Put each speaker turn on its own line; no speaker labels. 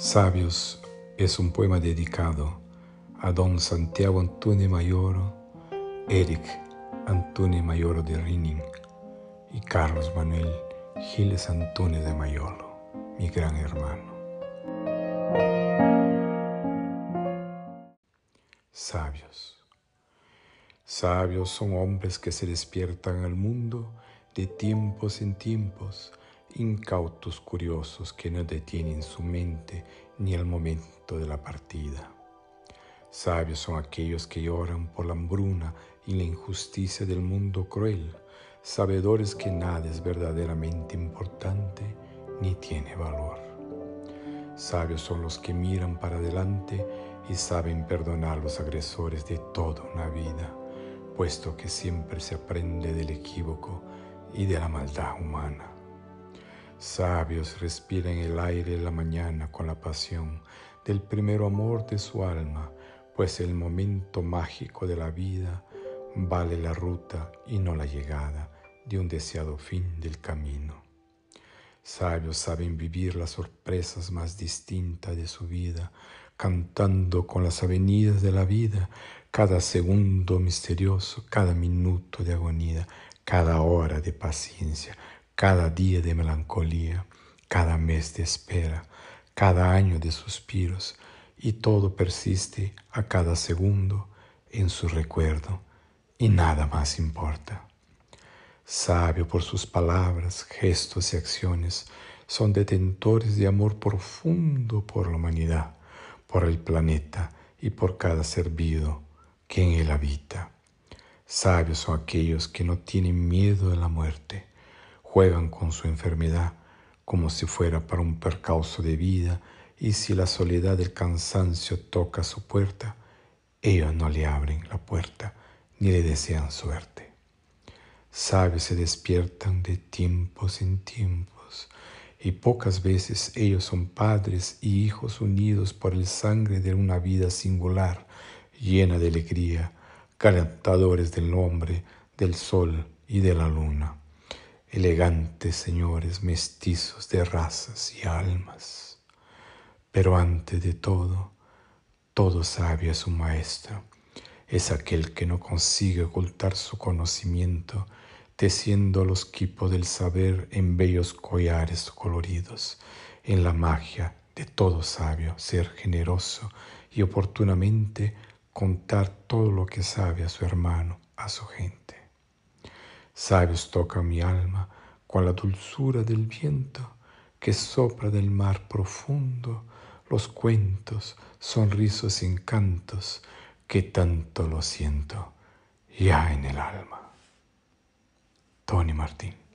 Sabios es un poema dedicado a don Santiago Antonio Mayoro, Eric Antonio Mayoro de Rining y Carlos Manuel Giles Antonio de Mayolo, mi gran hermano. Sabios. Sabios son hombres que se despiertan al mundo de tiempos en tiempos incautos curiosos que no detienen su mente ni el momento de la partida. Sabios son aquellos que lloran por la hambruna y la injusticia del mundo cruel, sabedores que nada es verdaderamente importante ni tiene valor. Sabios son los que miran para adelante y saben perdonar a los agresores de toda una vida, puesto que siempre se aprende del equívoco y de la maldad humana. Sabios respiran el aire de la mañana con la pasión del primer amor de su alma, pues el momento mágico de la vida vale la ruta y no la llegada de un deseado fin del camino. Sabios saben vivir las sorpresas más distintas de su vida, cantando con las avenidas de la vida cada segundo misterioso, cada minuto de agonía, cada hora de paciencia, cada día de melancolía, cada mes de espera, cada año de suspiros, y todo persiste a cada segundo en su recuerdo, y nada más importa. Sabio por sus palabras, gestos y acciones, son detentores de amor profundo por la humanidad, por el planeta y por cada ser vivo que en él habita. Sabios son aquellos que no tienen miedo de la muerte, juegan con su enfermedad como si fuera para un percauso de vida y si la soledad del cansancio toca su puerta, ellos no le abren la puerta ni le desean suerte. Sabios se despiertan de tiempos en tiempos y pocas veces ellos son padres y hijos unidos por el sangre de una vida singular, llena de alegría, calentadores del hombre, del sol y de la luna elegantes señores mestizos de razas y almas. Pero antes de todo, todo sabio es un maestro, es aquel que no consigue ocultar su conocimiento, teciendo los quipos del saber en bellos collares coloridos, en la magia de todo sabio, ser generoso y oportunamente contar todo lo que sabe a su hermano, a su gente. Sabios toca mi alma con la dulzura del viento que sopla del mar profundo, los cuentos, sonrisos y encantos que tanto lo siento ya en el alma. Tony Martín.